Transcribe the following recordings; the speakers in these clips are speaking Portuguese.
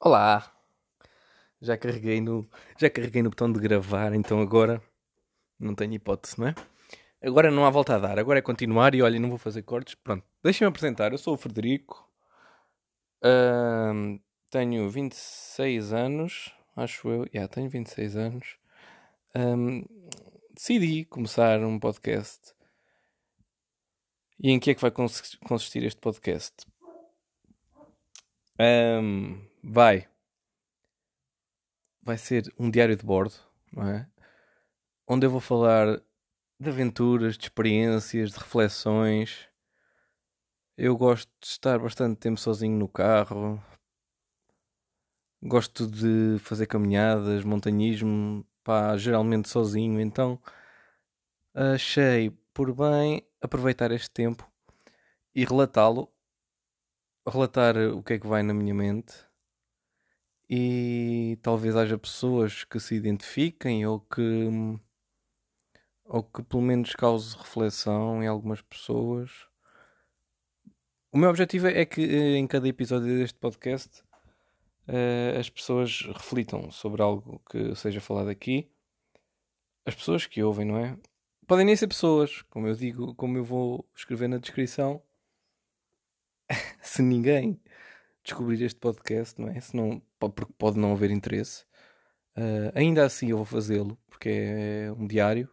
Olá! Já carreguei no, já carreguei no botão de gravar, então agora não tenho hipótese, não é? Agora não há volta a dar, agora é continuar e olha, não vou fazer cortes. Pronto, deixem-me apresentar. Eu sou o Frederico, Ahm, tenho 26 anos, acho eu. Já, tenho 26 anos. Ahm, decidi começar um podcast. E em que é que vai cons- consistir este podcast? Ahm, vai. Vai ser um diário de bordo, não é? Onde eu vou falar de aventuras, de experiências, de reflexões. Eu gosto de estar bastante tempo sozinho no carro. Gosto de fazer caminhadas, montanhismo, pá, geralmente sozinho. Então achei por bem aproveitar este tempo e relatá-lo, relatar o que é que vai na minha mente e talvez haja pessoas que se identifiquem ou que ou que pelo menos cause reflexão em algumas pessoas. O meu objetivo é que eh, em cada episódio deste podcast eh, as pessoas reflitam sobre algo que seja falado aqui. As pessoas que ouvem, não é? Podem nem ser pessoas, como eu digo, como eu vou escrever na descrição. Se ninguém descobrir este podcast, não é? Se não, porque pode não haver interesse. Eh, ainda assim eu vou fazê-lo, porque é um diário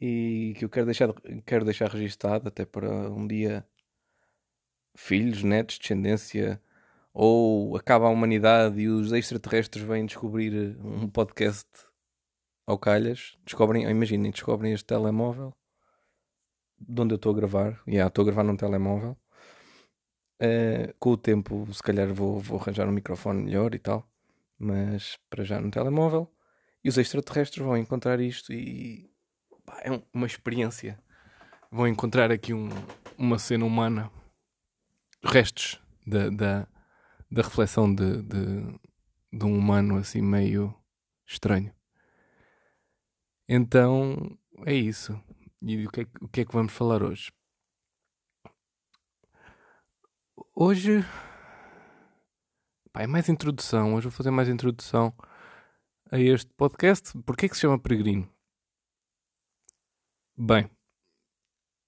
e que eu quero deixar, quero deixar registado até para um dia filhos, netos, descendência ou acaba a humanidade e os extraterrestres vêm descobrir um podcast ao calhas, descobrem, imaginem, descobrem este telemóvel de onde eu estou a gravar, e yeah, estou a gravar num telemóvel. Eh, com o tempo, se calhar vou, vou arranjar um microfone melhor e tal, mas para já no telemóvel. E os extraterrestres vão encontrar isto e pá, é um- uma experiência. Vão encontrar aqui um- uma cena humana, restos da, da, da reflexão de, de, de um humano assim meio estranho. Então é isso. E o que é, o que é que vamos falar hoje? Hoje pá, é mais introdução. Hoje vou fazer mais introdução a este podcast. Porquê é que se chama Peregrino? Bem,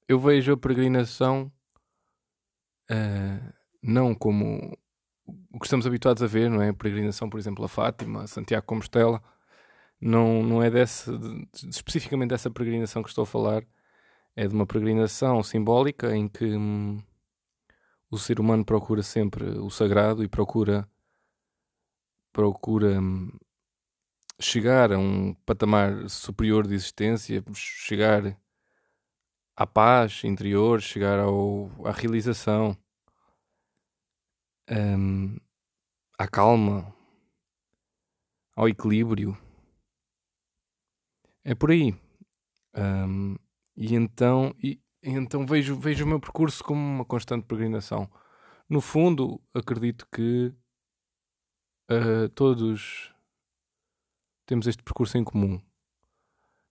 eu vejo a peregrinação ah, não como o que estamos habituados a ver, não é? A peregrinação, por exemplo, a Fátima, a Santiago Compostela. Não, não é desse, de- especificamente dessa peregrinação que estou a falar. É de uma peregrinação simbólica em que hum, o ser humano procura sempre o sagrado e procura procura hum, chegar a um patamar superior de existência, chegar à paz interior, chegar ao, à realização, hum, à calma, ao equilíbrio. É por aí. Hum, e então, então vejo, vejo o meu percurso como uma constante peregrinação. No fundo, acredito que ah, todos temos este percurso em comum.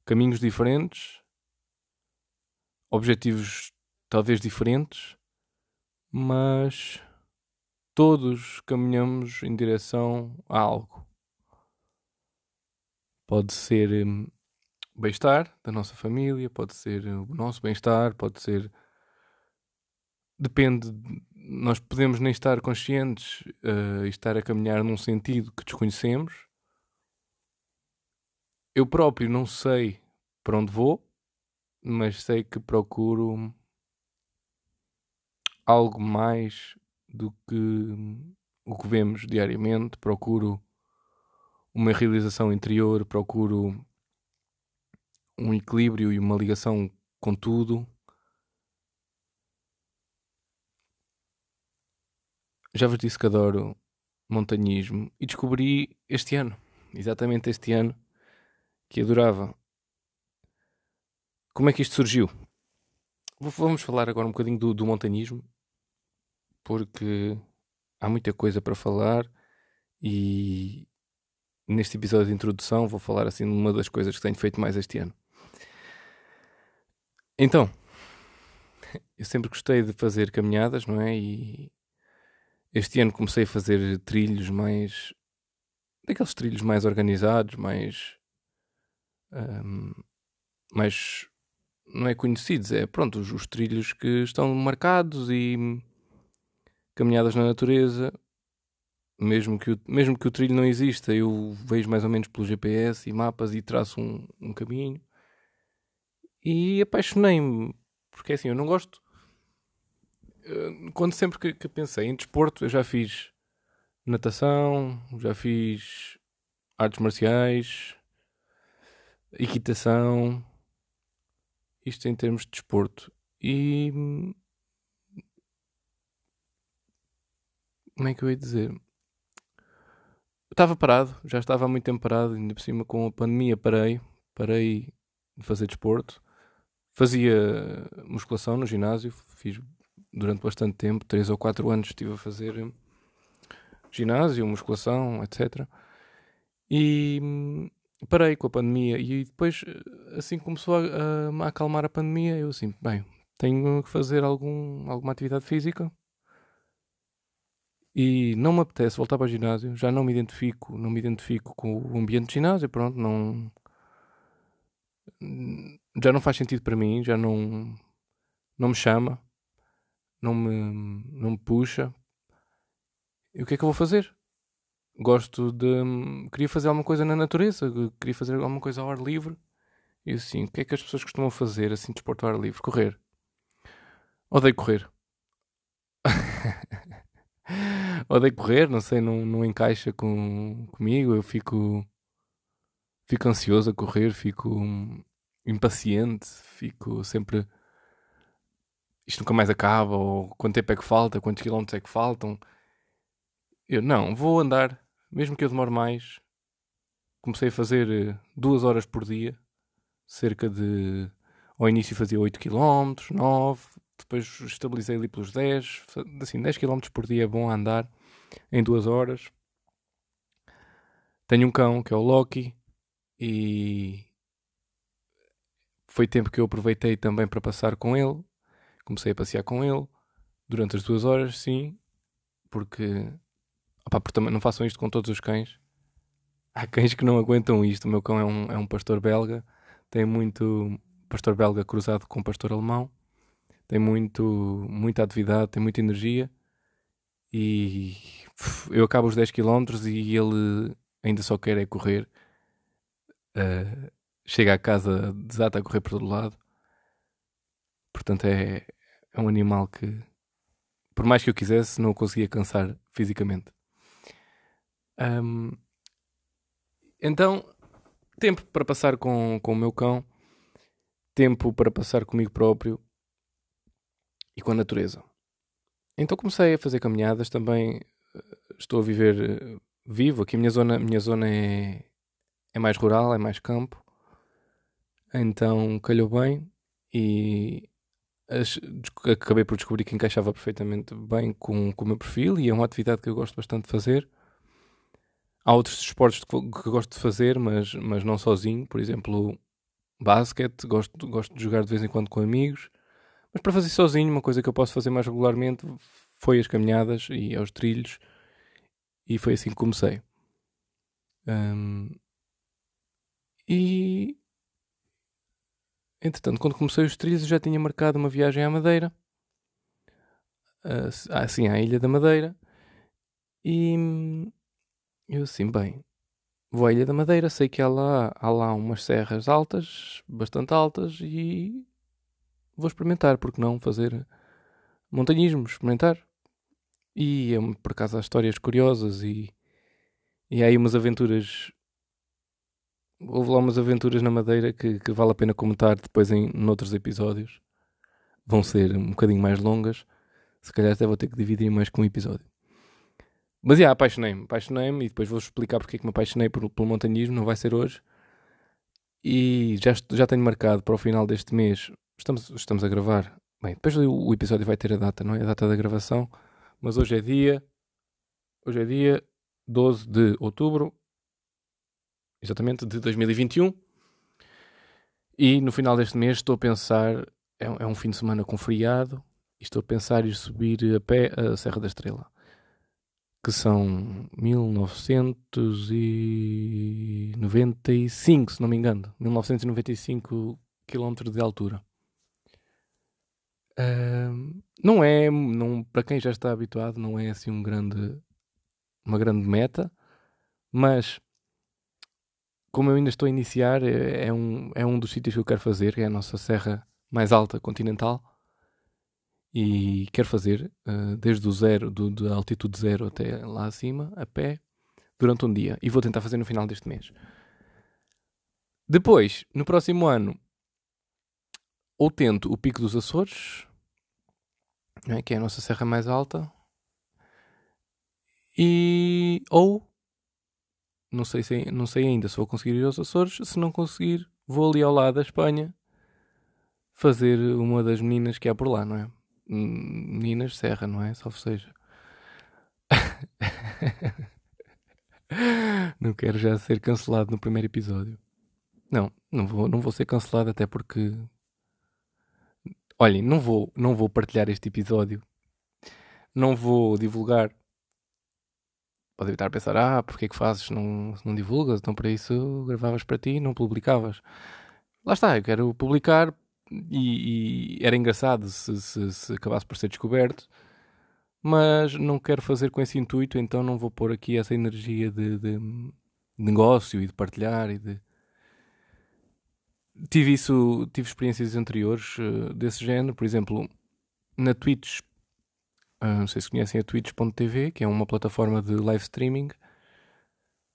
Caminhos diferentes, objetivos talvez diferentes, mas todos caminhamos em direção a algo. Pode ser hum, bem-estar da nossa família, pode ser o nosso bem-estar, pode ser. Depende, de- nós podemos nem estar conscientes eh, e estar a caminhar num sentido que desconhecemos. Eu próprio não sei para onde vou, mas sei que procuro algo mais do que o que vemos diariamente. Procuro uma realização interior, procuro um equilíbrio e uma ligação com tudo. Já vos disse que adoro montanhismo e descobri este ano, exatamente este ano, que adorava. Como é que isto surgiu? Vamos falar agora um bocadinho do, do montanhismo, porque há muita coisa para falar e neste episódio de introdução vou falar assim de uma das coisas que tenho feito mais este ano. Então, eu sempre gostei de fazer caminhadas, não é? E, Este ano comecei a fazer trilhos mais. daqueles trilhos mais organizados, mais. Um, mais. não é conhecidos, é pronto, os, os trilhos que estão marcados e caminhadas na natureza. Mesmo que, o, mesmo que o trilho não exista, eu vejo mais ou menos pelo GPS e mapas e traço um, um caminho. E apaixonei-me, porque é assim, eu não gosto eh, quando sempre que, que, pensei em desporto, eu já fiz natação, já fiz artes marciais, equitação, isto em termos de desporto. E como é que eu ia dizer? estava parado, já estava há muito tempo parado, ainda por cima com a pandemia parei, parei de fazer desporto. Fazia musculação no ginásio, fiz durante bastante tempo, 3 ou 4 anos estive a fazer hum, ginásio, musculação, etc. E hum, parei com a pandemia e depois assim começou a, a, acalmar a pandemia, eu assim, bem, tenho que fazer algum, alguma atividade física e não me apetece voltar para o ginásio, já não me identifico, não me identifico com o ambiente de ginásio, pronto, não já não faz sentido para mim, já não não me chama não me, não me puxa. E o que é que eu vou fazer? Gosto de. Queria fazer alguma coisa na natureza, queria fazer alguma coisa ao ar livre. E assim, o que é que as pessoas costumam fazer assim, desporto ao ar livre? Correr. Odeio correr. Odeio correr, não sei, não, não encaixa com, comigo. Eu fico. Fico ansioso a correr, fico impaciente, fico sempre isto nunca mais acaba, ou quanto tempo é que falta, quantos quilómetros é que faltam. Eu não, vou andar, mesmo que eu demore mais. Comecei a fazer eh, duas horas por dia, cerca de. Ao início fazia 8 km, 9, depois estabilizei ali pelos 10, assim, 10 km por dia é bom andar em duas horas. Tenho um cão que é o Loki e foi tempo que eu aproveitei também para passar com ele. Comecei a passear com ele durante as duas horas, sim, porque, porque não façam isto com todos os cães. Há cães que não aguentam isto. O meu cão é um, é um pastor belga, tem muito pastor belga cruzado com pastor alemão, tem muito, muita atividade, tem muita energia e eu acabo os 10 km e ele ainda só quer é correr. Uh, chega a casa, desata a correr por todo lado. Portanto, é, é um animal que, por mais que eu quisesse, não o conseguia cansar fisicamente. Um, então, tempo para passar com, com o meu cão, tempo para passar comigo próprio e com a natureza. Então comecei a fazer caminhadas também. Eh, estou a viver eh, vivo. Aqui a minha zona, minha zona é, é mais rural, é mais campo. Então calhou bem e acabei por descobrir que encaixava perfeitamente bem com, com o meu perfil e é uma atividade que eu gosto bastante de fazer. Há outros esportes que, gosto de fazer, mas, mas não sozinho. Por exemplo, basquete, gosto, gosto de jogar de vez em quando com amigos. Mas para fazer sozinho, uma coisa que eu posso fazer mais regularmente foi as caminhadas e aos trilhos. E foi assim que comecei. Um, e Entretanto, quando comecei os trilhos, eu já tinha marcado uma viagem à Madeira. Assim, à Ilha da Madeira. E eu assim, bem, vou à Ilha da Madeira, sei que há lá, há lá umas serras altas, bastante altas, e vou experimentar, porque não fazer montanhismo, experimentar. E é, por acaso há histórias curiosas e, e há aí umas aventuras houve lá umas aventuras na Madeira que, que vale a pena comentar depois em noutros episódios. Vão ser um bocadinho mais longas. Se calhar até vou ter que dividir mais com um episódio. Mas já, yeah, apaixonei-me. Apaixonei-me e depois vou explicar porque é que me apaixonei por, pelo montanhismo. Não vai ser hoje. E já, já tenho marcado para o final deste mês. Estamos, estamos a gravar. Bem, depois o, o episódio vai ter a data, não é? A data da gravação. Mas hoje é dia. Hoje é dia 12 de outubro exatamente, de 2021. E no final deste mês estou a pensar, é, é um fim de semana com feriado, e estou a pensar ir subir a pé a Serra da Estrela. que são 1995, se não me engano, 1995 km de altura. Uh, não é, não, para quem já está habituado, não é assim um grande, uma grande meta, mas como eu ainda estou a iniciar, é, é um, é um dos sítios que eu quero fazer, que é a nossa serra mais alta continental e quero fazer uh, desde o zero, do, da altitude zero até lá acima, a pé, durante um dia. E vou tentar fazer no final deste mês. Depois, no próximo ano, ou tento o Pico dos Açores, é? que é a nossa serra mais alta, e ou não sei, se, não sei ainda se vou conseguir ir aos Açores. Se não conseguir, vou ali ao lado da Espanha fazer uma das meninas que há por lá, não é? Meninas Serra, não é? Só seja. não quero já ser cancelado no primeiro episódio. Não, não vou, não vou ser cancelado até porque. Olhem, não vou, não vou partilhar este episódio. Não vou divulgar. Pode estar a pensar, ah, porque é que fazes? Não, não divulgas? Então para isso gravavas para ti não publicavas. Lá está, eu quero publicar e, e era engraçado se, se, se, acabasse por ser descoberto, mas não quero fazer com esse intuito, então não vou pôr aqui essa energia de, de negócio e de partilhar e de tive isso, tive experiências anteriores uh, desse género, por exemplo, na Twitch, uh, não sei se conhecem a Twitch.tv, que é uma plataforma de live streaming.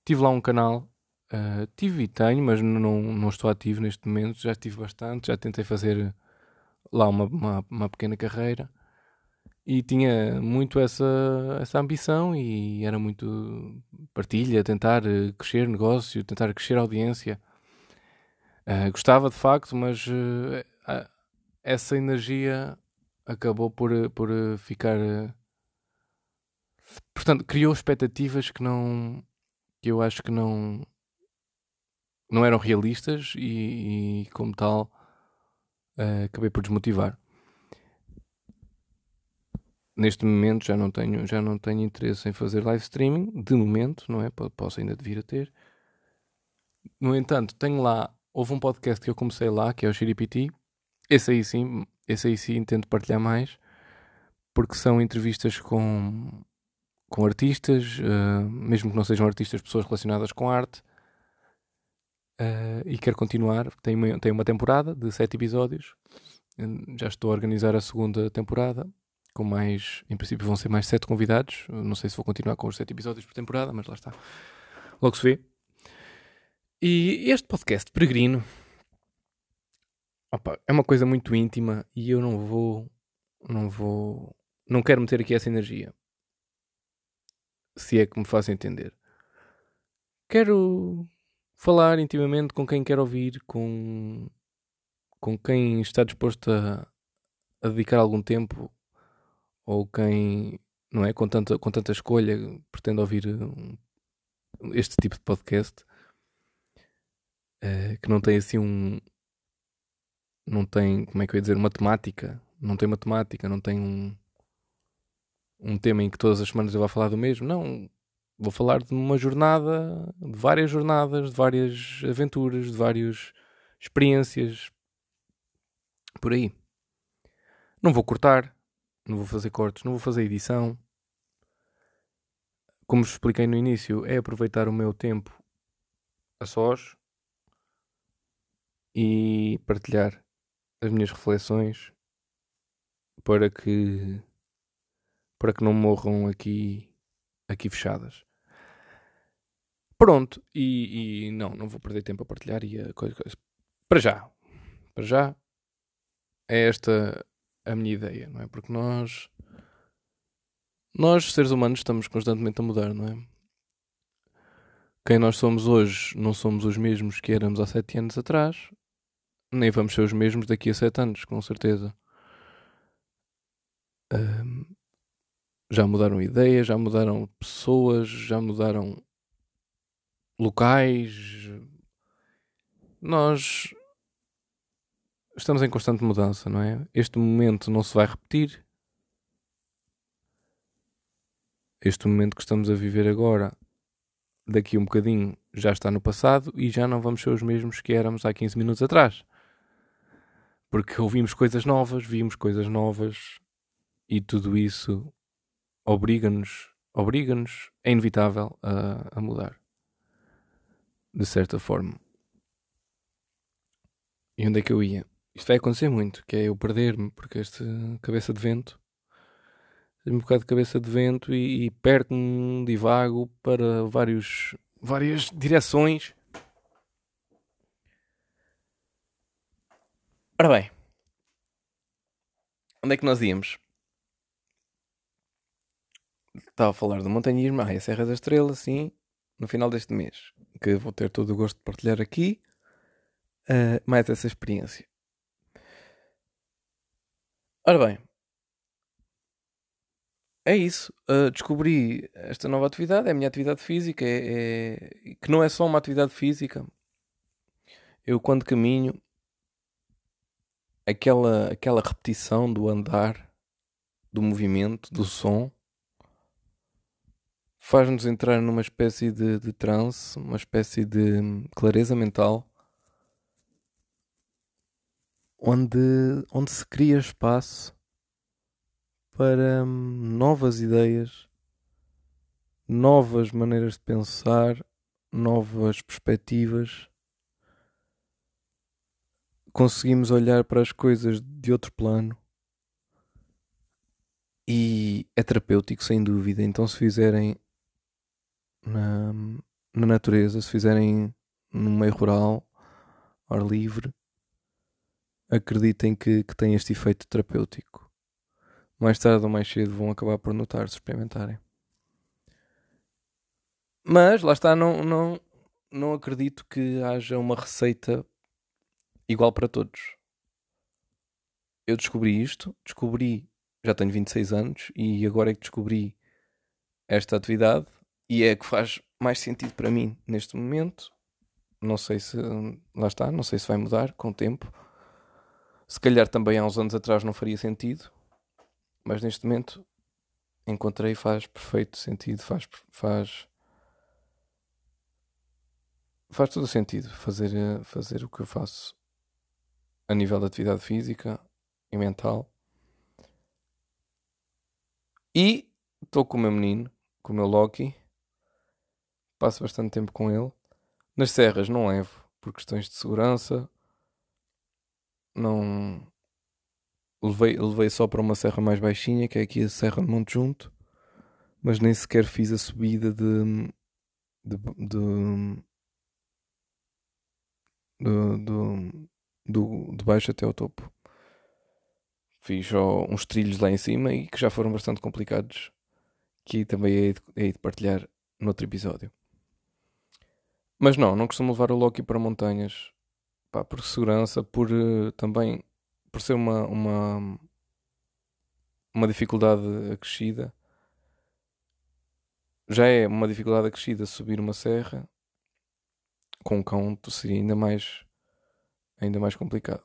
Tive lá um canal Uh, tive e tenho, mas não, não estou ativo neste momento. Já tive bastante, já tentei fazer lá uma, uma, uma, pequena carreira e tinha muito essa, essa ambição e era muito partilha, tentar eh, crescer negócio, tentar crescer audiência. Uh, gostava de facto, mas uh, essa energia acabou por, por ficar. portanto, criou expectativas que não. que eu acho que não não eram realistas e, e como tal, uh, acabei por desmotivar. Neste momento já não tenho já não tenho interesse em fazer live streaming, de momento, não é? Posso ainda vir a ter. No entanto, tenho lá, houve um podcast que eu comecei lá, que é o Xiripiti. Esse aí sim, esse aí sim tento partilhar mais, porque são entrevistas com, com artistas, uh, mesmo que não sejam artistas, pessoas relacionadas com arte, Uh, e quero continuar. Tem uma, tem uma temporada de sete episódios. Já estou a organizar a segunda temporada. Com mais, em princípio, vão ser mais sete convidados. Não sei se vou continuar com os sete episódios por temporada, mas lá está. Logo se vê. E este podcast peregrino opa, é uma coisa muito íntima e eu não vou, não vou, não quero meter aqui essa energia. Se é que me faço entender. Quero falar intimamente com quem quer ouvir, com, com quem está disposto a, a dedicar algum tempo ou quem não é com tanta, com tanta escolha pretende ouvir um, este tipo de podcast uh, que não tem assim um não tem, como é que eu ia dizer, uma temática não tem uma temática, não tem um um tema em que todas as semanas eu vou falar do mesmo, não Vou falar de uma jornada, de várias jornadas, de várias aventuras, de várias experiências. Por aí. Não vou cortar, não vou fazer cortes, não vou fazer edição. Como vos expliquei no início, é aproveitar o meu tempo a sós e partilhar as minhas reflexões para que para que não morram aqui aqui fechadas. Pronto, e, e, não, não vou perder tempo a partilhar e a coisa, coisa. Para já, para já, é esta a minha ideia, não é? Porque nós, nós seres humanos, estamos constantemente a mudar, não é? Quem nós somos hoje não somos os mesmos que éramos há sete anos atrás, nem vamos ser os mesmos daqui a sete anos, com certeza. Um, já mudaram ideias, já mudaram pessoas, já mudaram locais. Nós estamos em constante mudança, não é? Este momento não se vai repetir. este momento que estamos a viver agora, daqui a um bocadinho, já está no passado e já não vamos ser os mesmos que éramos há 15 minutos atrás. Porque ouvimos coisas novas, vimos coisas novas e tudo isso obriga-nos, obriga-nos, é inevitável a, a mudar. De certa forma. E onde é que eu ia? Isto vai acontecer muito, que é eu perder-me, porque esta cabeça de vento um bocado de cabeça de vento e, e perco-me, divago para vários, várias direções. Ora bem, onde é que nós íamos? Estava a falar do montanhismo, ah, a Serra da Estrela, sim, no final deste mês, que vou ter todo o gosto de partilhar aqui, uh, mais essa experiência. Ora bem, é isso. Uh, descobri esta nova atividade, é a minha atividade física, é, é, que não é só uma atividade física. Eu quando caminho, aquela, aquela repetição do andar, do movimento, do som, faz-nos entrar numa espécie de, de transe, uma espécie de clareza mental, onde, onde se cria espaço para hum, novas ideias, novas maneiras de pensar, novas perspectivas. Conseguimos olhar para as coisas de outro plano e é terapêutico, sem dúvida. Então, se fizerem na, na natureza, se fizerem no meio rural, ar livre, acreditem que, que tem este efeito terapêutico mais tarde ou mais cedo vão acabar por notar se experimentarem. Mas lá está, não, não, não acredito que haja uma receita igual para todos. Eu descobri isto, descobri, já tenho 26 anos e agora é que descobri esta atividade e é que faz mais sentido para mim neste momento. Não sei se lá está, não sei se vai mudar com o tempo. Se calhar também há uns anos atrás não faria sentido, mas neste momento encontrei faz perfeito sentido, faz faz faz todo sentido fazer fazer o que eu faço a nível de atividade física e mental. E estou com o meu menino, com o meu Loki. Passo bastante tempo com ele. Nas serras não levo por questões de segurança. Não levei, levei só para uma serra mais baixinha, que é aqui a Serra de Monte Junto, mas nem sequer fiz a subida de, de, de, de, de, de, de baixo até ao topo. Fiz só uns trilhos lá em cima e que já foram bastante complicados, que também hei de, hei de partilhar noutro episódio. Mas não, não costumo levar o Loki para montanhas, pá, por segurança, por uh, também por ser uma, uma, uma dificuldade acrescida, já é uma dificuldade acrescida subir uma serra, com um cão seria ainda mais, ainda mais complicado.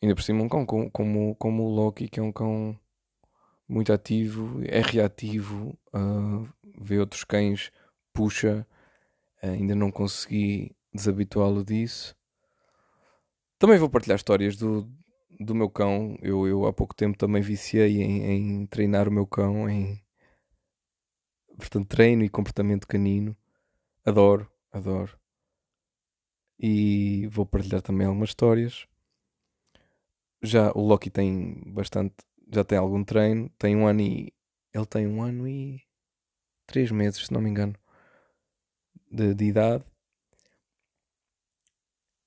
Ainda por cima um cão como, como, como o Loki, que é um cão muito ativo, é reativo, uh, vê outros cães, puxa, uh, ainda não consegui desabituá-lo disso. Também vou partilhar histórias do, do meu cão. Eu, eu há pouco tempo também viciei em, em treinar o meu cão, em portanto, treino e comportamento canino. Adoro, adoro. E vou partilhar também algumas histórias. Já o Loki tem bastante, já tem algum treino, tem um ano e ele tem um ano e três meses, se não me engano, de, de idade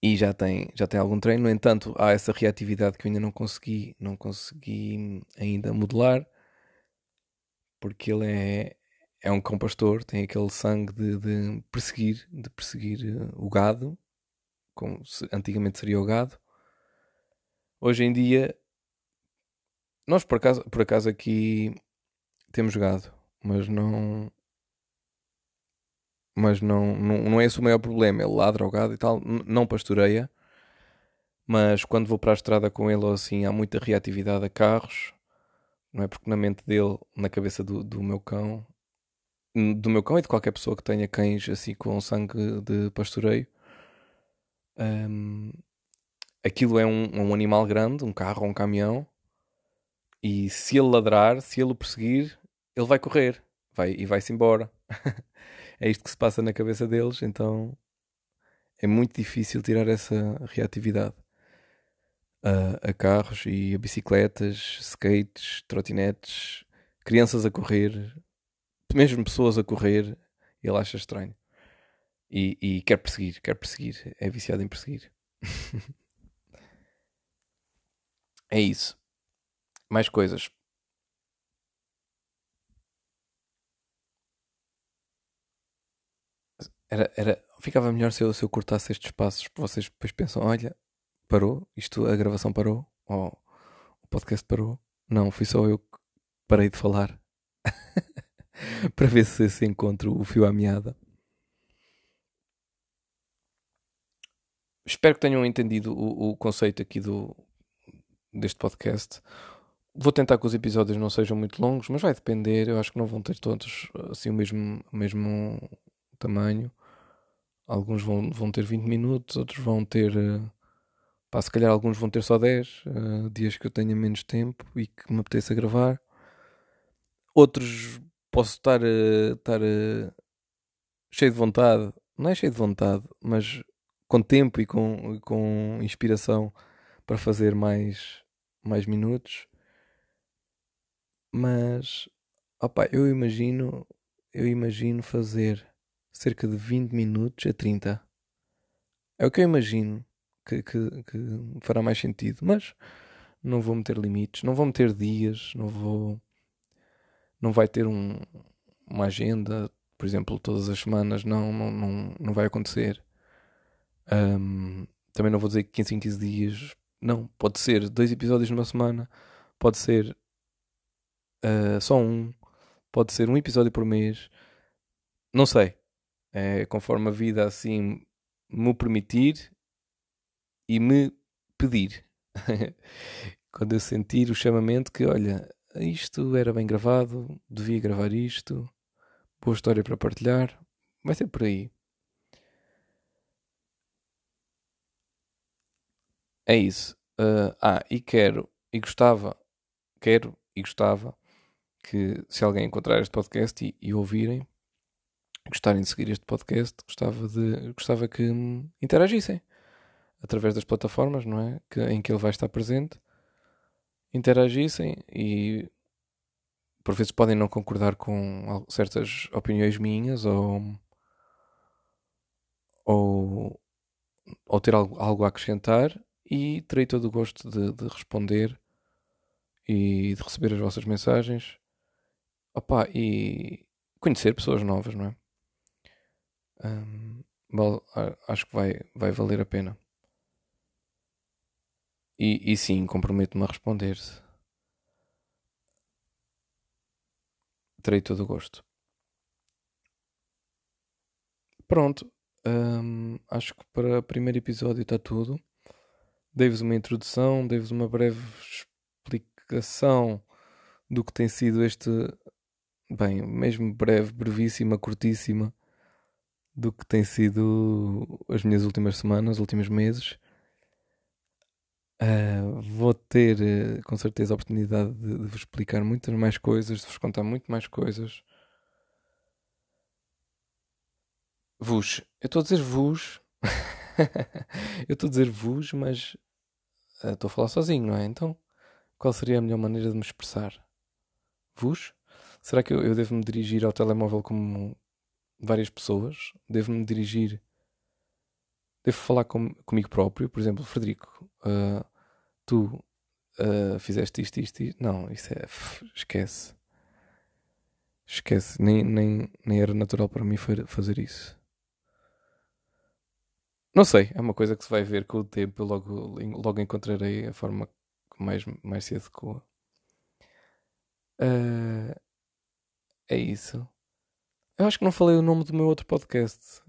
e já tem, já tem algum treino. No entanto, há essa reatividade que eu ainda não consegui, não consegui ainda modelar, porque ele é, é um cão pastor, tem aquele sangue de, de perseguir, de perseguir eh, o gado, como se, antigamente seria o gado. Hoje em dia, nós por acaso, por acaso aqui temos gado, mas não mas não, não, não é esse o maior problema. Ele ladra o gado e tal, não pastoreia, mas quando vou para a estrada com ele assim há muita reatividade a carros, não é? Porque na mente dele, na cabeça do, do meu cão, do meu cão e de qualquer pessoa que tenha cães assim com sangue de pastoreio, um, aquilo é um, um, animal grande, um carro ou um caminhão, e se ele ladrar, se ele o perseguir, ele vai correr vai, e vai-se embora. é isto que se passa na cabeça deles, então é muito difícil tirar essa reatividade a, a carros e a bicicletas, skates, trotinetes, crianças a correr, mesmo pessoas a correr, ele acha estranho. E, e quer perseguir, quer perseguir, é viciado em perseguir. é isso. Mais coisas. Era, era, ficava melhor se eu, se eu cortasse estes passos, vocês depois pensam, olha, parou, isto, a gravação parou, ou o podcast parou. Não, fui só eu que parei de falar. para ver se se encontra o fio à meada. Espero que tenham entendido o, o conceito aqui do, deste podcast. Vou tentar que os episódios não sejam muito longos, mas vai depender. Eu acho que não vão ter todos assim o mesmo, o mesmo tamanho. Alguns vão, vão ter 20 minutos, outros vão ter. Uh, pá, se calhar alguns vão ter só 10 uh, dias que eu tenha menos tempo e que me apeteça gravar. Outros posso estar, uh, estar uh, cheio de vontade, não é cheio de vontade, mas com tempo e com, com inspiração para fazer mais, mais minutos. Mas opa, eu imagino, eu imagino fazer cerca de 20 minutos a 30. É o que eu imagino que, que, que fará mais sentido, mas não vou meter limites, não vou meter dias, não vou não vai ter um, uma agenda, por exemplo, todas as semanas, não, não, não, não vai acontecer. Um, também não vou dizer que 15 em 15 dias, não, pode ser dois episódios numa semana, pode ser uh, só um, pode ser um episódio por mês, não sei. É conforme a vida assim me permitir e me pedir. Quando eu sentir o chamamento que, olha, isto era bem gravado, devia gravar isto, boa história para partilhar, vai ser por aí. É isso. Uh, ah, e quero, e gostava, quero e gostava que se alguém encontrar este podcast e, e ouvirem, gostarem de seguir este podcast, gostava, de, gostava que interagissem através das plataformas, não é? Que, em que ele vai estar presente interagissem e por vezes podem não concordar com certas opiniões minhas ou, ou, ou ter algo, algo a acrescentar e terei todo o gosto de, de responder e de receber as vossas mensagens Opa, e conhecer pessoas novas, não é? Um, acho que vai, vai valer a pena. E, e sim, comprometo-me a responder-se. Terei todo o gosto. Pronto. Hum, acho que para o primeiro episódio está tudo. Dei-vos uma introdução, dei-vos uma breve explicação do que tem sido este. Bem, mesmo breve, brevíssima, curtíssima, do que tem sido as minhas últimas semanas, últimos meses. Uh, vou ter uh, com certeza a oportunidade de, de, vos explicar muitas mais coisas, de vos contar muito mais coisas. Vos, eu estou a dizer vos, eu estou a dizer vos, mas uh, estou a falar sozinho, não é? Então, qual seria a melhor maneira de me expressar? Vos? Será que eu, eu devo me dirigir ao telemóvel como várias pessoas? Devo me dirigir devo falar com, comigo próprio, por exemplo, Frederico, uh, tu uh, fizeste isto, isto, isto. Não, isso é. Esquece. Esquece. Nem, nem, nem era natural para mim fazer isso. Não sei, é uma coisa que se vai ver com o tempo. Eu logo, logo encontrarei a forma mais, mais se adequa. Uh, é isso. Eu acho que não falei o nome do meu outro podcast.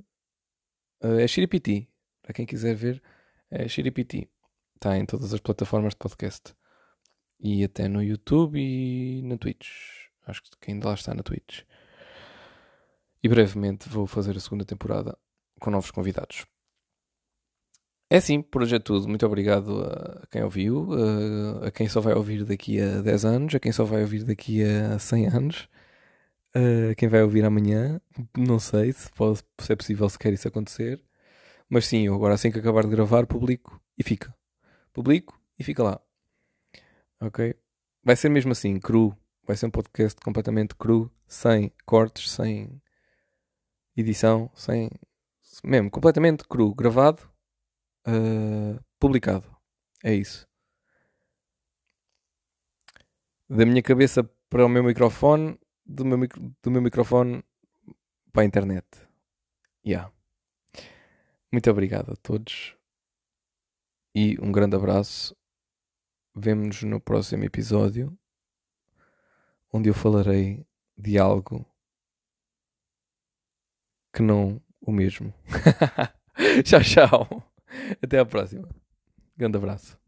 Uh, é Shiripiti. Para quem quiser ver, é Shiripiti. Está em todas as plataformas de podcast. E até no YouTube e na Twitch. Acho que ainda lá está na Twitch. E brevemente vou fazer a segunda temporada com novos convidados. É assim, por hoje é tudo. Muito obrigado a quem ouviu, a quem só vai ouvir daqui a 10 anos, a quem só vai ouvir daqui a 100 anos, a quem vai ouvir amanhã. Não sei se, pode, se é possível sequer isso acontecer. Mas sim, eu agora assim que acabar de gravar, publico e fica. Publico e fica lá. Ok? Vai ser mesmo assim, cru. Vai ser um podcast completamente cru, sem cortes, sem edição, sem. Mesmo, completamente cru, gravado, uh, publicado. É isso. Da minha cabeça para o meu microfone, do meu, do meu microfone para a internet. Yeah. Muito obrigado a todos e um grande abraço. Vemo-nos no próximo episódio onde eu falarei de algo que não o mesmo. tchau, tchau. Até à próxima. Grande abraço.